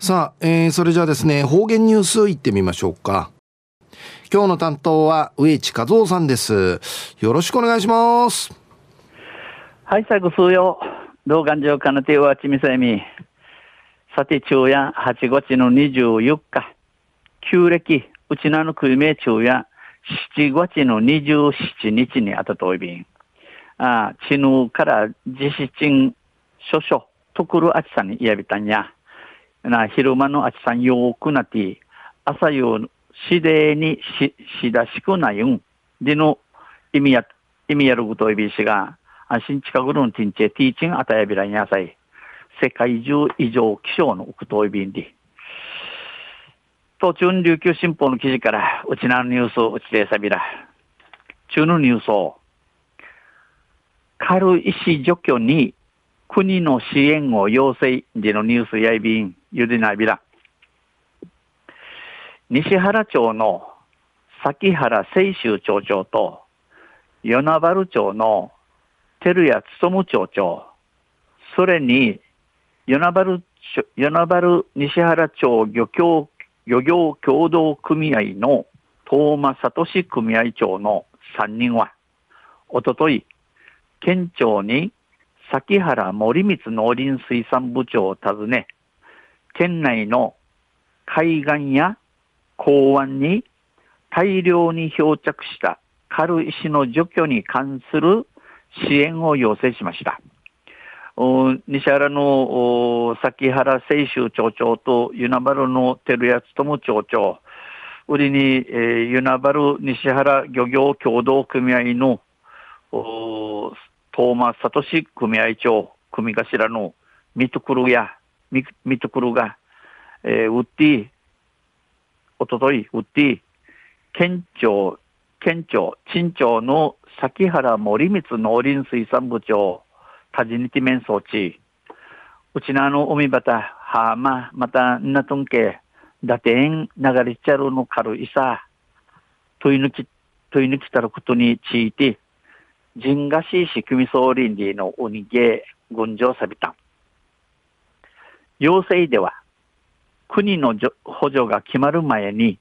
さあ、えー、それじゃあですね、方言ニュースいってみましょうか。今日の担当は植地和夫さんです。よろしくお願いします。はい、最後数曜。動画上かなてはちみさえみ。さて、昼夜8月の24日。旧暦、うちなの国名昼夜7月の27日にあたといびん。ああ、ちぬから実施賃、諸々、とくるあちさんにやびたんや。な、昼間のあちさんよくなって、朝よしでにし、しだしくないん。での意味や、意味やることいびしが、安心近くのティンチェティーチンあたやびらにやさい。世界中異常気象のうくといびんで。途中琉球新報の記事から、うちなのニュースうちでさびら。中のニュースを、軽石除去に国の支援を要請でのニュースやいびん、ゆでなびら。西原町の崎原清州町長と、与那原町の照屋勉町長、それに、与那原、与那原西原町漁協、漁業協同組合の東間聡組合長の3人は、おととい、県庁に崎原森光農林水産部長を訪ね、県内の海岸や港湾に大量に漂着した軽石の除去に関する支援を要請しました。西原の崎原清州町長と与那原の照屋勉町長、売りに、えー、与那原西原漁業協同組合の東間聡組合長、組頭のミトクルや、ミミトクルが、えー、ウッディ、おととい、ウッディ、県庁、県庁、陳町の崎原森光農林水産部長、タジニティメン装置、うちなの海端、はーま、また、なとんけ、だてん、流れちゃるの軽いさ、とい抜き、とい抜きたることについて、人賀市仕組み総倫理のおにげ、群青さびた。要請では、国の補助が決まる前に、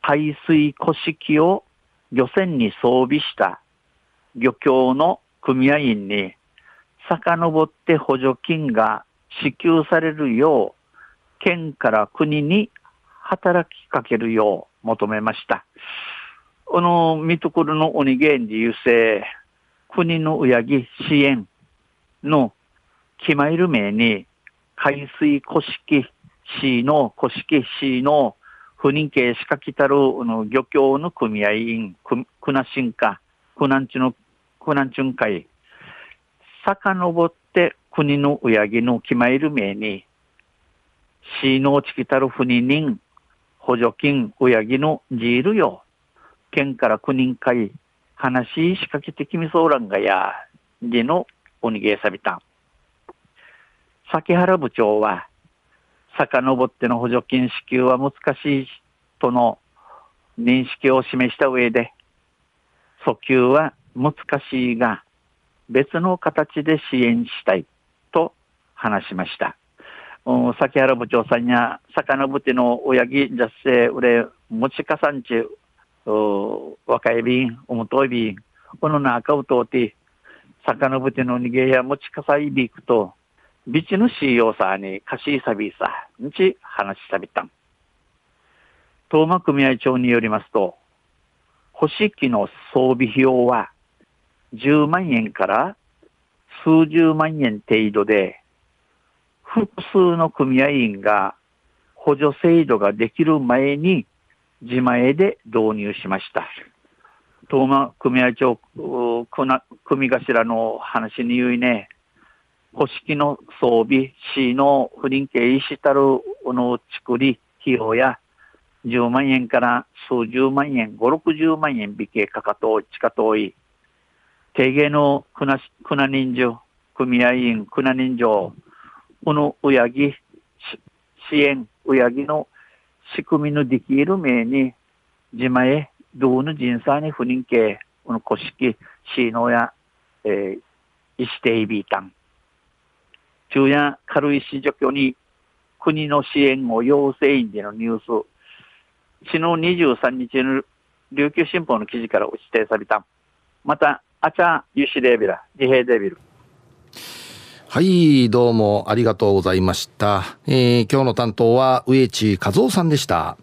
排水古式を漁船に装備した漁協の組合員に、遡って補助金が支給されるよう、県から国に働きかけるよう求めました。この、見ところの鬼源自由性、国の親木支援の決まる名に、海水古式市の古式市の不認形しかきたる漁協の組合員、くなしんか、くなんちの、くなんちゅん会、遡って国の親木の決まる名に、市のちきたる不認人、補助金親木のジールよ、県から国人会、話し掛けてきみそうらんがや、でのおにげさびたん。崎原部長は、遡っての補助金支給は難しいとの認識を示した上で、訴求は難しいが、別の形で支援したいと話しました。うん崎原部長さんや、遡っての親木雑生、うれ、持ちかさんち若い便、おもとい便、この中を通って、魚ぶての逃げや持ちかさいびくと、ビチのしようさに貸しさびさ、んち話しさびたん。東間組合長によりますと、欲しきの装備費用は10万円から数十万円程度で、複数の組合員が補助制度ができる前に自前で導入しました。東間組合長、組頭の話に言うね、古式の装備、市の不倫系石たるの作り費用や、10万円から数十万円、5、60万円引けかかと、地下遠い、定芸の船船人情、組合員、船人情、このうやぎ、支援、うやぎの仕組みのできる名に、自前、どうの人さに不人形、この古式、シーノや、えー、石テイビータン。中夜軽石除去に国の支援を要請員でのニュース、昨日23日の琉球新報の記事から指定された。また、あちゃゆしレービラ、自閉デビル。はい、どうもありがとうございました。えー、今日の担当は植地和夫さんでした。